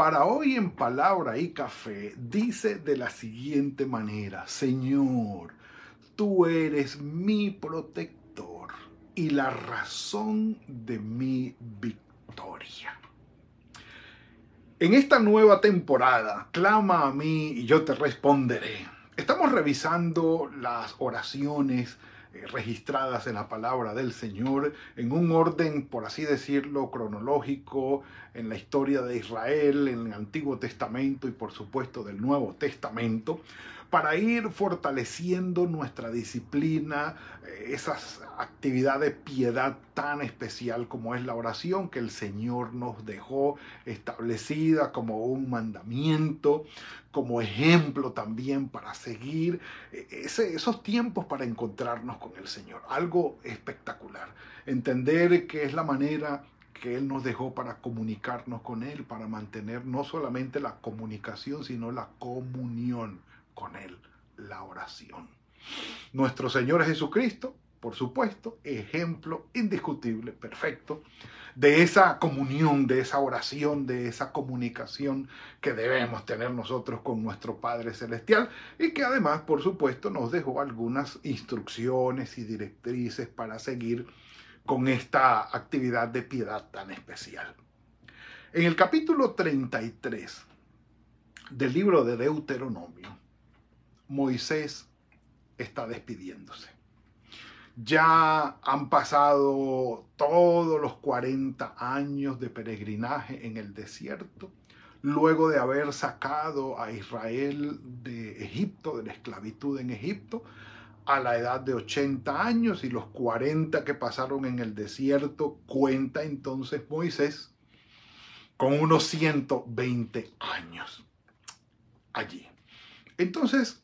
para hoy en palabra y café, dice de la siguiente manera, Señor, tú eres mi protector y la razón de mi victoria. En esta nueva temporada, clama a mí y yo te responderé. Estamos revisando las oraciones eh, registradas en la palabra del Señor en un orden, por así decirlo, cronológico en la historia de Israel, en el Antiguo Testamento y por supuesto del Nuevo Testamento para ir fortaleciendo nuestra disciplina, eh, esas actividades de piedad tan especial como es la oración que el Señor nos dejó establecida como un mandamiento, como ejemplo también para seguir eh, esos tiempos para encontrarnos con el Señor. Algo espectacular. Entender que es la manera que Él nos dejó para comunicarnos con Él, para mantener no solamente la comunicación, sino la comunión con Él, la oración. Nuestro Señor Jesucristo, por supuesto, ejemplo indiscutible, perfecto, de esa comunión, de esa oración, de esa comunicación que debemos tener nosotros con nuestro Padre Celestial y que además, por supuesto, nos dejó algunas instrucciones y directrices para seguir con esta actividad de piedad tan especial. En el capítulo 33 del libro de Deuteronomio, Moisés está despidiéndose. Ya han pasado todos los 40 años de peregrinaje en el desierto, luego de haber sacado a Israel de Egipto, de la esclavitud en Egipto, a la edad de 80 años y los 40 que pasaron en el desierto, cuenta entonces Moisés con unos 120 años allí. Entonces,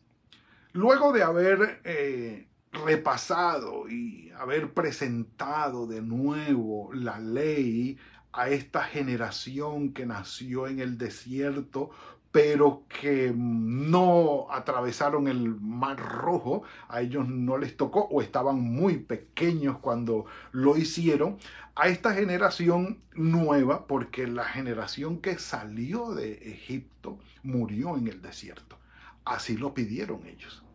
Luego de haber eh, repasado y haber presentado de nuevo la ley a esta generación que nació en el desierto, pero que no atravesaron el mar rojo, a ellos no les tocó o estaban muy pequeños cuando lo hicieron, a esta generación nueva, porque la generación que salió de Egipto murió en el desierto. Así lo pidieron ellos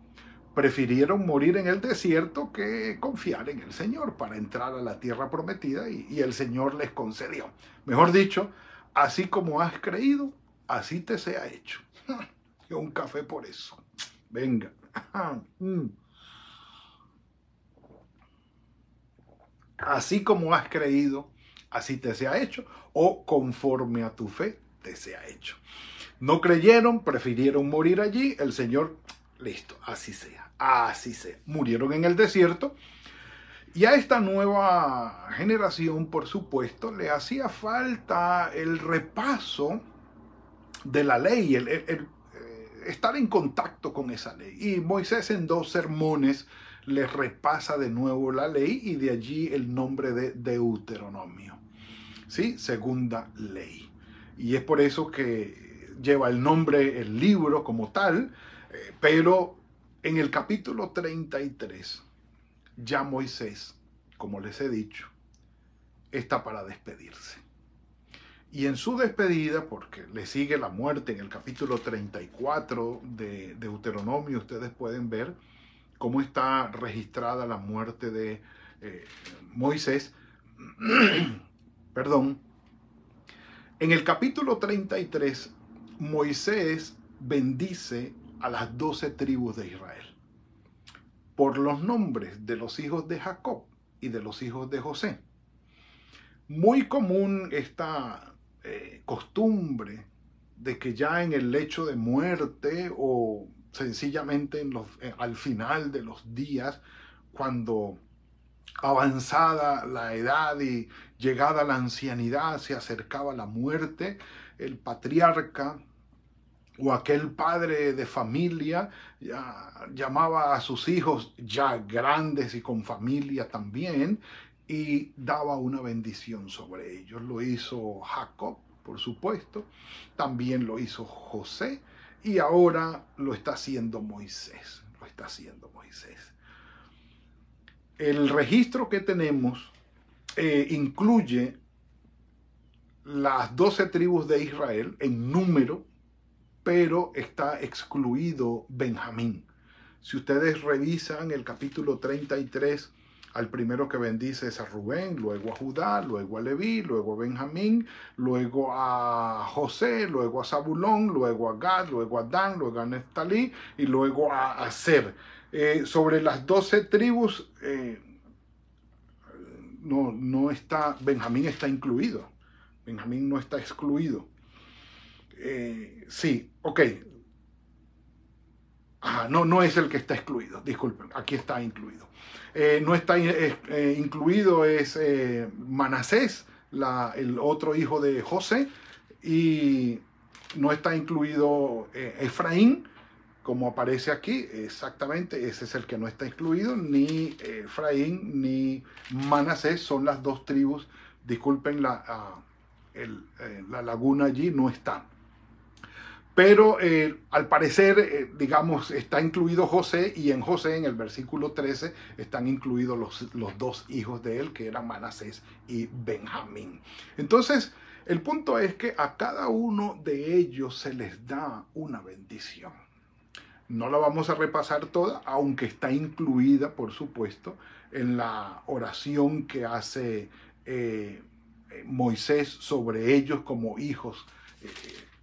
prefirieron morir en el desierto que confiar en el Señor para entrar a la tierra prometida y, el Señor les concedió. Mejor dicho, así como has creído, así te sea hecho. un café por eso. Venga. Mm. Así como has creído, así te sea hecho, o conforme a tu fe te sea hecho. No creyeron, prefirieron morir allí, el Señor Listo, así sea, así sea. Murieron en el desierto. Y a esta nueva generación, por supuesto, le hacía falta el repaso de la ley, el, eh, estar en contacto con esa ley. Y Moisés en dos sermones le repasa de nuevo la ley y de allí el nombre de Deuteronomio. ¿Sí? Segunda ley. Y es por eso que lleva el nombre, el libro como tal, pero en el capítulo 33, ya Moisés, como les he dicho, está para despedirse. Y en su despedida, porque le sigue la muerte en el capítulo 34 de Deuteronomio, ustedes pueden ver cómo está registrada la muerte de eh, Moisés. Perdón. En el capítulo 33, Moisés bendice a las doce tribus de Israel por los nombres de los hijos de Jacob y de los hijos de José. Muy común esta eh, costumbre de que ya en el lecho de muerte o sencillamente eh, al final de los días, cuando avanzada la edad y llegada la ancianidad se acercaba la muerte, el patriarca o aquel padre de familia llamaba a sus hijos ya grandes y con familia también y daba una bendición sobre ellos. Lo hizo Jacob, por supuesto, también lo hizo José y ahora lo está haciendo Moisés, lo está haciendo Moisés. El registro que tenemos eh, incluye las doce tribus de Israel en número, pero está excluido Benjamín. Si ustedes revisan el capítulo 33, al primero que bendice es a Rubén, luego a Judá, luego a Leví, luego a Benjamín, luego a José, luego a Zabulón, luego a Gad, luego a Dan, luego a Neftalí y luego a Aser. Eh, sobre las doce tribus, eh, no, no está, Benjamín está incluido. Benjamín no está excluido. Eh, sí, ok. no, no es el que está excluido, disculpen, aquí está incluido. Eh, no está eh, incluido es Manasés, el otro hijo de José, y no está incluido Efraín, como aparece aquí, exactamente, ese es el que no está excluido, ni Efraín ni Manasés son las dos tribus, disculpen la, ah, eh, la laguna allí no está. Pero eh, al parecer, eh, digamos, está incluido José y en José, en el versículo 13, están incluidos los, los dos hijos de él, que eran Manasés y Benjamín. Entonces, el punto es que a cada uno de ellos se les da una bendición. No la vamos a repasar toda, aunque está incluida, por supuesto, en la oración que hace Moisés sobre ellos como hijos, eh,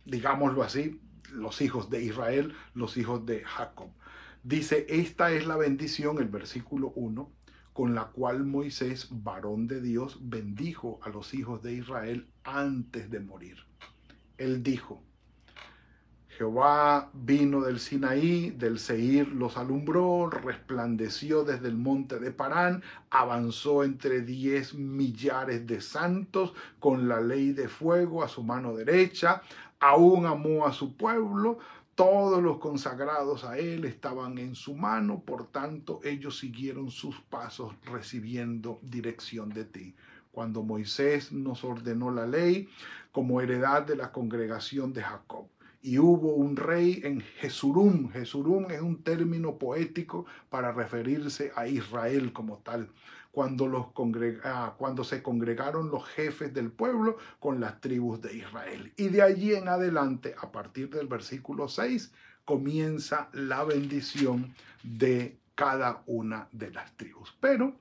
digámoslo así, los hijos de Israel, los hijos de Jacob. Dice, esta es la bendición, el versículo 1, con la cual Moisés, varón de Dios, bendijo a los hijos de Israel antes de morir. Él dijo, Jehová vino del Sinaí, del Seir los alumbró, resplandeció desde el monte de Parán, avanzó entre diez millares de santos con la ley de fuego a su mano derecha, aún amó a su pueblo, todos los consagrados a él estaban en su mano, por tanto ellos siguieron sus pasos recibiendo dirección de ti cuando Moisés nos ordenó la ley como heredad de la congregación de Jacob y hubo un rey en Jesurum. Jesurum es un término poético para referirse a Israel como tal. Cuando, los ah, cuando se congregaron los jefes del pueblo con las tribus de Israel. Y de allí en adelante, a partir del versículo 6, comienza la bendición de cada una de las tribus. Pero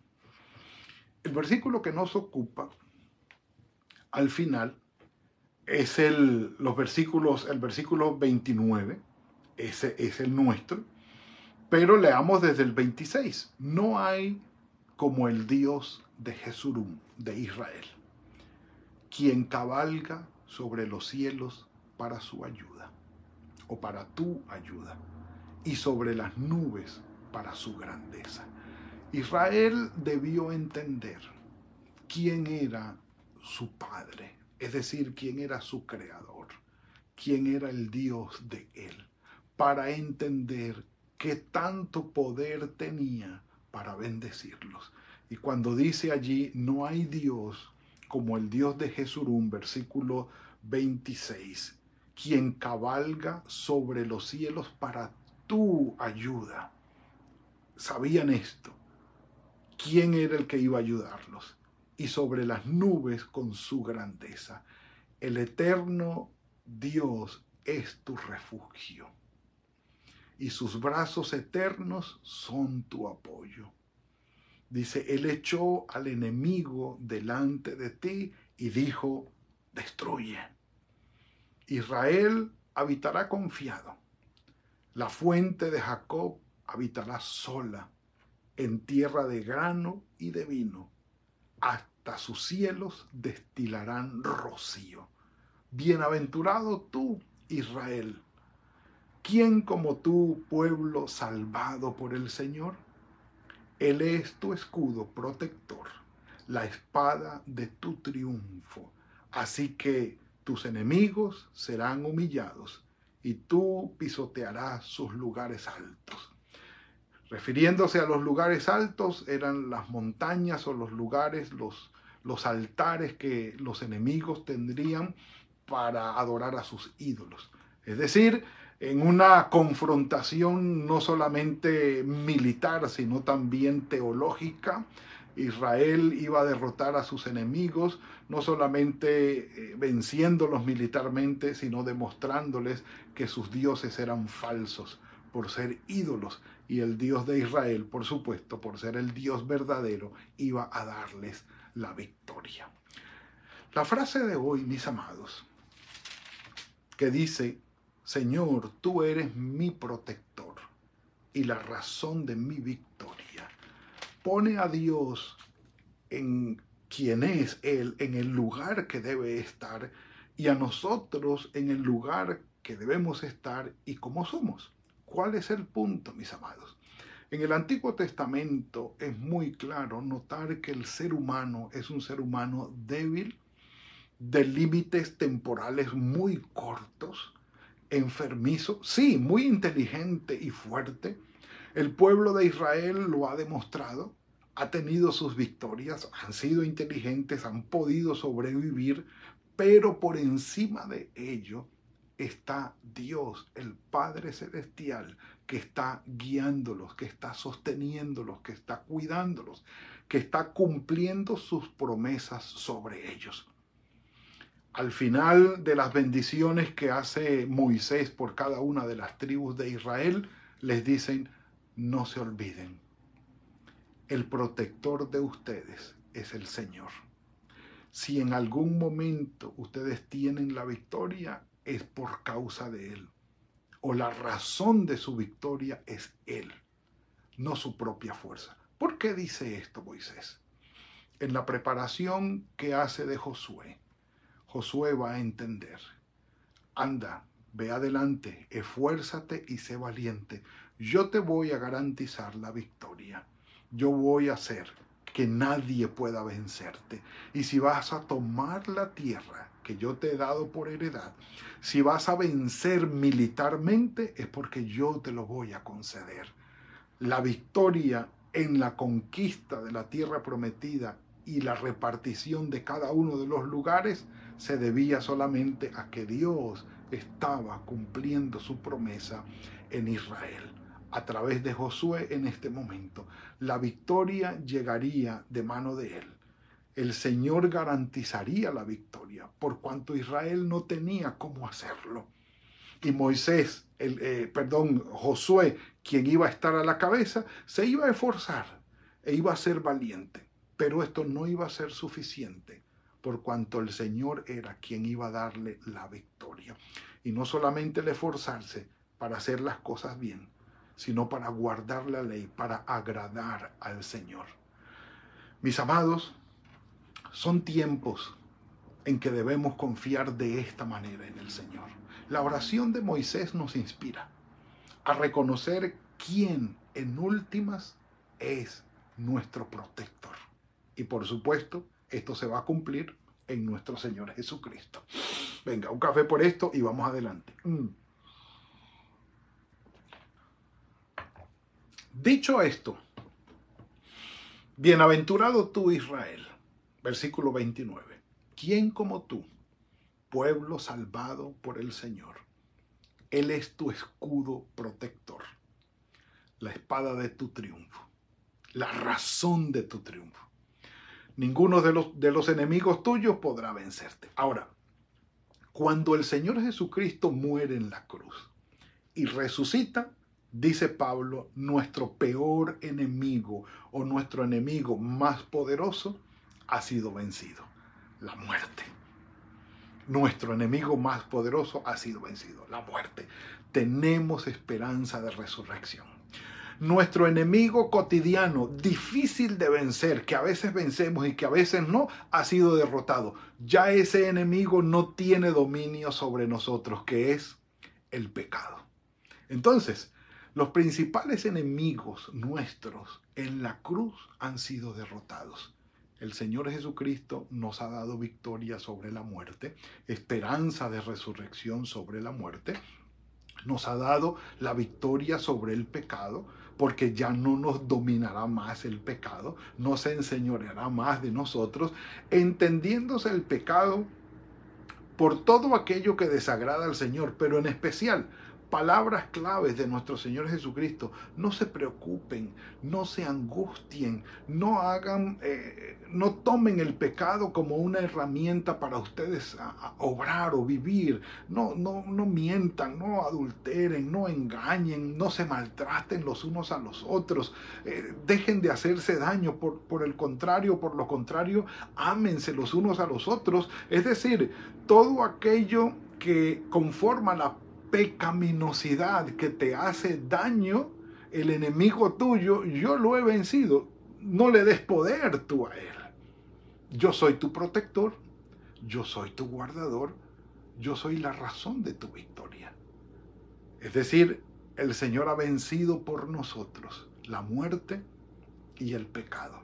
el versículo que nos ocupa al final es el, los versículos, el versículo 29, ese es el nuestro, pero leamos desde el 26. No hay como el Dios de Jesurum, de Israel, quien cabalga sobre los cielos para su ayuda, o para tu ayuda, y sobre las nubes para su grandeza. Israel debió entender quién era su Padre es decir, quién era su creador, quién era el Dios de él, para entender qué tanto poder tenía para bendecirlos. Y cuando dice allí, no hay Dios como el Dios de Jesurún, versículo 26, quien cabalga sobre los cielos para tu ayuda. Sabían esto. ¿Quién era el que iba a ayudarlos? y sobre las nubes con su grandeza. El eterno Dios es tu refugio y sus brazos eternos son tu apoyo. Dice, Él echó al enemigo delante de ti y dijo, destruye. Israel habitará confiado. La fuente de Jacob habitará sola en tierra de grano y de vino hasta sus cielos destilarán rocío. Bienaventurado tú, Israel. ¿Quién como tú, pueblo salvado por el Señor? Él es tu escudo protector, la espada de tu triunfo. Así que tus enemigos serán humillados y tú pisotearás sus lugares altos. Refiriéndose a los lugares altos, eran las montañas o los lugares, los, los altares que los enemigos tendrían para adorar a sus ídolos. Es decir, en una confrontación no solamente militar, sino también teológica, Israel iba a derrotar a sus enemigos, no solamente eh, venciéndolos militarmente, sino demostrándoles que sus dioses eran falsos por ser ídolos y el Dios de Israel, por supuesto, por ser el Dios verdadero, iba a darles la victoria. La frase de hoy, mis amados, que dice, Señor, tú eres mi protector y la razón de mi victoria, pone a Dios en quien es Él, en el lugar que debe estar, y a nosotros en el lugar que debemos estar y cómo somos. ¿Cuál es el punto, mis amados? En el Antiguo Testamento es muy claro notar que el ser humano es un ser humano débil, de límites temporales muy cortos, enfermizo, sí, muy inteligente y fuerte. El pueblo de Israel lo ha demostrado, ha tenido sus victorias, han sido inteligentes, han podido sobrevivir, pero por encima de ello está Dios, el Padre Celestial, que está guiándolos, que está sosteniéndolos, que está cuidándolos, que está cumpliendo sus promesas sobre ellos. Al final de las bendiciones que hace Moisés por cada una de las tribus de Israel, les dicen, no se olviden, el protector de ustedes es el Señor. Si en algún momento ustedes tienen la victoria, es por causa de Él. O la razón de su victoria es Él, no su propia fuerza. ¿Por qué dice esto Moisés? En la preparación que hace de Josué, Josué va a entender. Anda, ve adelante, esfuérzate y sé valiente. Yo te voy a garantizar la victoria. Yo voy a hacer que nadie pueda vencerte. Y si vas a tomar la tierra, que yo te he dado por heredad, si vas a vencer militarmente es porque yo te lo voy a conceder. La victoria en la conquista de la tierra prometida y la repartición de cada uno de los lugares se debía solamente a que Dios estaba cumpliendo su promesa en Israel. A través de Josué en este momento, la victoria llegaría de mano de él el Señor garantizaría la victoria, por cuanto Israel no tenía cómo hacerlo. Y Moisés, el, eh, perdón, Josué, quien iba a estar a la cabeza, se iba a esforzar e iba a ser valiente. Pero esto no iba a ser suficiente, por cuanto el Señor era quien iba a darle la victoria. Y no solamente el esforzarse para hacer las cosas bien, sino para guardar la ley, para agradar al Señor. Mis amados, son tiempos en que debemos confiar de esta manera en el Señor. La oración de Moisés nos inspira a reconocer quién en últimas es nuestro protector. Y por supuesto, esto se va a cumplir en nuestro Señor Jesucristo. Venga, un café por esto y vamos adelante. Mm. Dicho esto, bienaventurado tú Israel Versículo 29. ¿Quién como tú, pueblo salvado por el Señor? Él es tu escudo protector, la espada de tu triunfo, la razón de tu triunfo. Ninguno de los, de los enemigos tuyos podrá vencerte. Ahora, cuando el Señor Jesucristo muere en la cruz y resucita, dice Pablo, nuestro peor enemigo o nuestro enemigo más poderoso ha sido vencido, la muerte. Nuestro enemigo más poderoso ha sido vencido, la muerte. Tenemos esperanza de resurrección. Nuestro enemigo cotidiano, difícil de vencer, que a veces vencemos y que a veces no, ha sido derrotado. Ya ese enemigo no tiene dominio sobre nosotros, que es el pecado. Entonces, los principales enemigos nuestros en la cruz han sido derrotados. El Señor Jesucristo nos ha dado victoria sobre la muerte, esperanza de resurrección sobre la muerte. Nos ha dado la victoria sobre el pecado porque ya no nos dominará más el pecado, no se enseñoreará más de nosotros, entendiéndose el pecado por todo aquello que desagrada al Señor, pero en especial palabras claves de nuestro Señor Jesucristo. No se preocupen, no se angustien, no hagan, eh, no tomen el pecado como una herramienta para ustedes obrar o vivir. No, no, no mientan, no adulteren, no engañen, no se maltraten los unos a los otros. Eh, dejen de hacerse daño. Por, por el contrario, por lo contrario, ámense los unos a los otros. Es decir, todo aquello que conforma la pecaminosidad que te hace daño, el enemigo tuyo, yo lo he vencido. No le des poder tú a él. Yo soy tu protector, yo soy tu guardador, yo soy la razón de tu victoria. Es decir, el Señor ha vencido por nosotros la muerte y el pecado,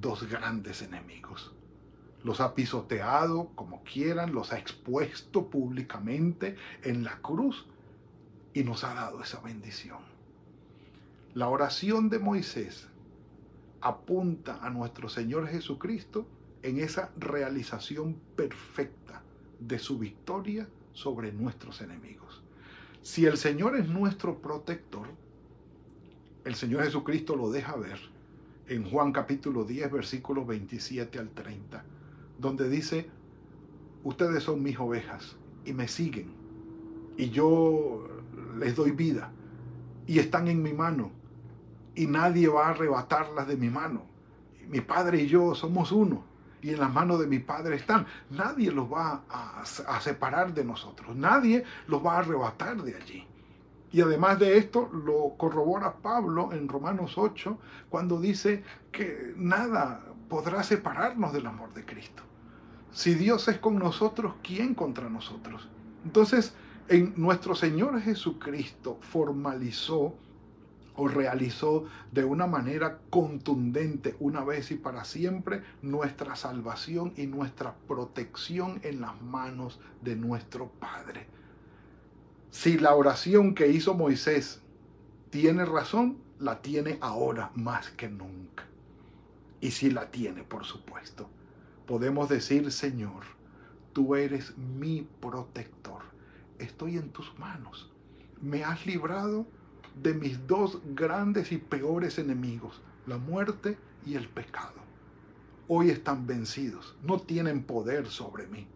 dos grandes enemigos los ha pisoteado como quieran, los ha expuesto públicamente en la cruz y nos ha dado esa bendición. La oración de Moisés apunta a nuestro Señor Jesucristo en esa realización perfecta de su victoria sobre nuestros enemigos. Si el Señor es nuestro protector, el Señor Jesucristo lo deja ver en Juan capítulo 10, versículos 27 al 30 donde dice, ustedes son mis ovejas y me siguen y yo les doy vida y están en mi mano y nadie va a arrebatarlas de mi mano. Mi padre y yo somos uno y en las manos de mi padre están. Nadie los va a, separar de nosotros, nadie los va a arrebatar de allí. Y además de esto lo corrobora Pablo en Romanos 8 cuando dice que nada podrá separarnos del amor de Cristo. Si Dios es con nosotros, ¿quién contra nosotros? Entonces, en nuestro Señor Jesucristo formalizó o realizó de una manera contundente una vez y para siempre nuestra salvación y nuestra protección en las manos de nuestro Padre. Si la oración que hizo Moisés tiene razón, la tiene ahora más que nunca. Y si la tiene, por supuesto podemos decir, Señor, tú eres mi protector. Estoy en tus manos. Me has librado de mis dos grandes y peores enemigos, la muerte y el pecado. Hoy están vencidos, no tienen poder sobre mí.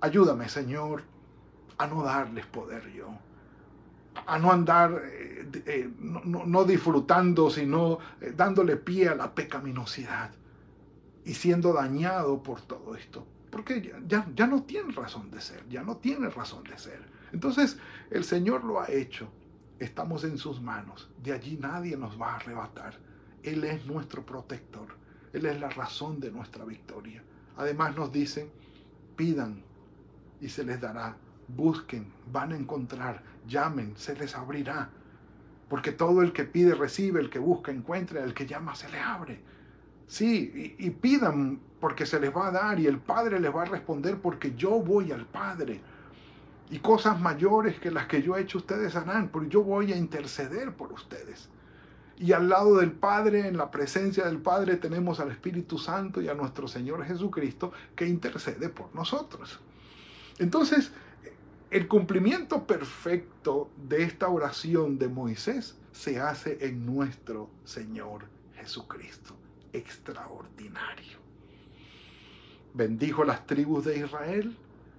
Ayúdame, Señor, a no darles poder yo, a no andar eh, eh, no, disfrutando, sino eh, dándole pie a la pecaminosidad y siendo dañado por todo esto. Porque ya, ya, no tiene razón de ser, ya no tiene razón de ser. Entonces el Señor lo ha hecho, estamos en sus manos, de allí nadie nos va a arrebatar. Él es nuestro protector, Él es la razón de nuestra victoria. Además nos dicen, pidan y se les dará, busquen, van a encontrar, llamen, se les abrirá. Porque todo el que pide recibe, el que busca encuentra, el que llama se le abre. Sí, y, pidan porque se les va a dar y el Padre les va a responder porque yo voy al Padre. Y cosas mayores que las que yo he hecho ustedes harán, porque yo voy a interceder por ustedes. Y al lado del Padre, en la presencia del Padre, tenemos al Espíritu Santo y a nuestro Señor Jesucristo que intercede por nosotros. Entonces, el cumplimiento perfecto de esta oración de Moisés se hace en nuestro Señor Jesucristo extraordinario. Bendijo las tribus de Israel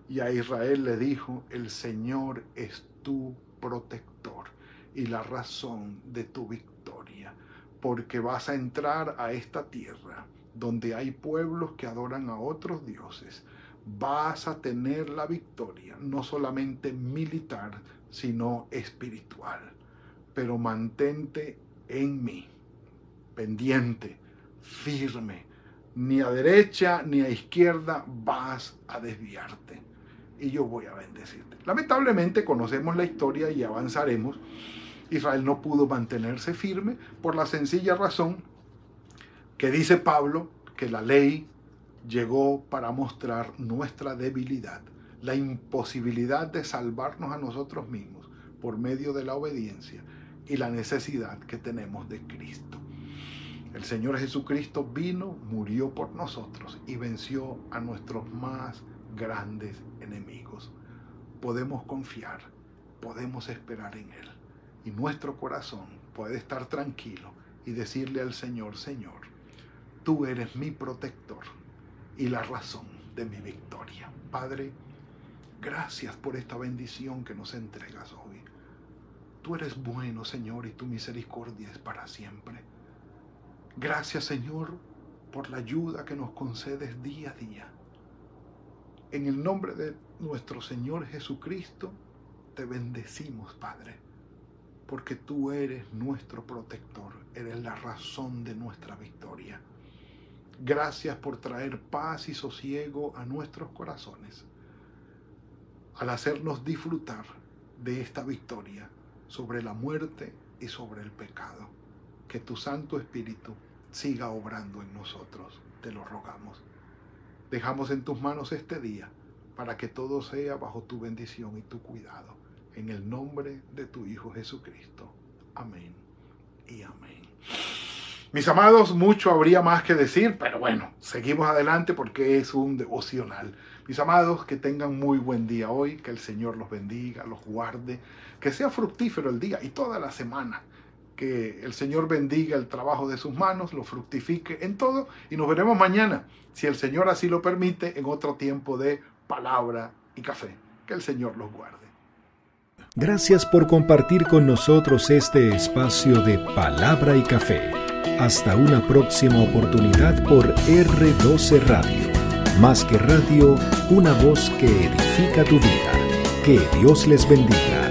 y a Israel le dijo, el Señor es tu protector y la razón de tu victoria, porque vas a entrar a esta tierra donde hay pueblos que adoran a otros dioses. Vas a tener la victoria, no solamente militar, sino espiritual. Pero mantente en mí, pendiente firme. Ni a derecha ni a izquierda vas a desviarte. Y yo voy a bendecirte. Lamentablemente conocemos la historia y avanzaremos. Israel no pudo mantenerse firme por la sencilla razón que dice Pablo que la ley llegó para mostrar nuestra debilidad, la imposibilidad de salvarnos a nosotros mismos, por medio de la obediencia y la necesidad que tenemos de Cristo. El Señor Jesucristo vino, murió por nosotros y venció a nuestros más grandes enemigos. Podemos confiar, podemos esperar en Él y nuestro corazón puede estar tranquilo y decirle al Señor, Señor, tú eres mi protector y la razón de mi victoria. Padre, gracias por esta bendición que nos entregas hoy. Tú eres bueno, Señor, y tu misericordia es para siempre. Gracias, Señor, por la ayuda que nos concedes día a día. En el nombre de nuestro Señor Jesucristo, te bendecimos, Padre, porque tú eres nuestro protector, eres la razón de nuestra victoria. Gracias por traer paz y sosiego a nuestros corazones, al hacernos disfrutar de esta victoria sobre la muerte y sobre el pecado. Que tu Santo Espíritu siga obrando en nosotros, te lo rogamos. Dejamos en tus manos este día para que todo sea bajo tu bendición y tu cuidado. En el nombre de tu Hijo Jesucristo. Amén y amén. Mis amados, mucho habría más que decir, pero bueno, seguimos adelante porque es un devocional. Mis amados, que tengan muy buen día hoy, que el Señor los bendiga, los guarde, que sea fructífero el día y toda la semana. Que el Señor bendiga el trabajo de sus manos, lo fructifique en todo y nos veremos mañana, si el Señor así lo permite, en otro tiempo de palabra y café. Que el Señor los guarde. Gracias por compartir con nosotros este espacio de palabra y café. Hasta una próxima oportunidad por R12 Radio. Más que radio, una voz que edifica tu vida. Que Dios les bendiga.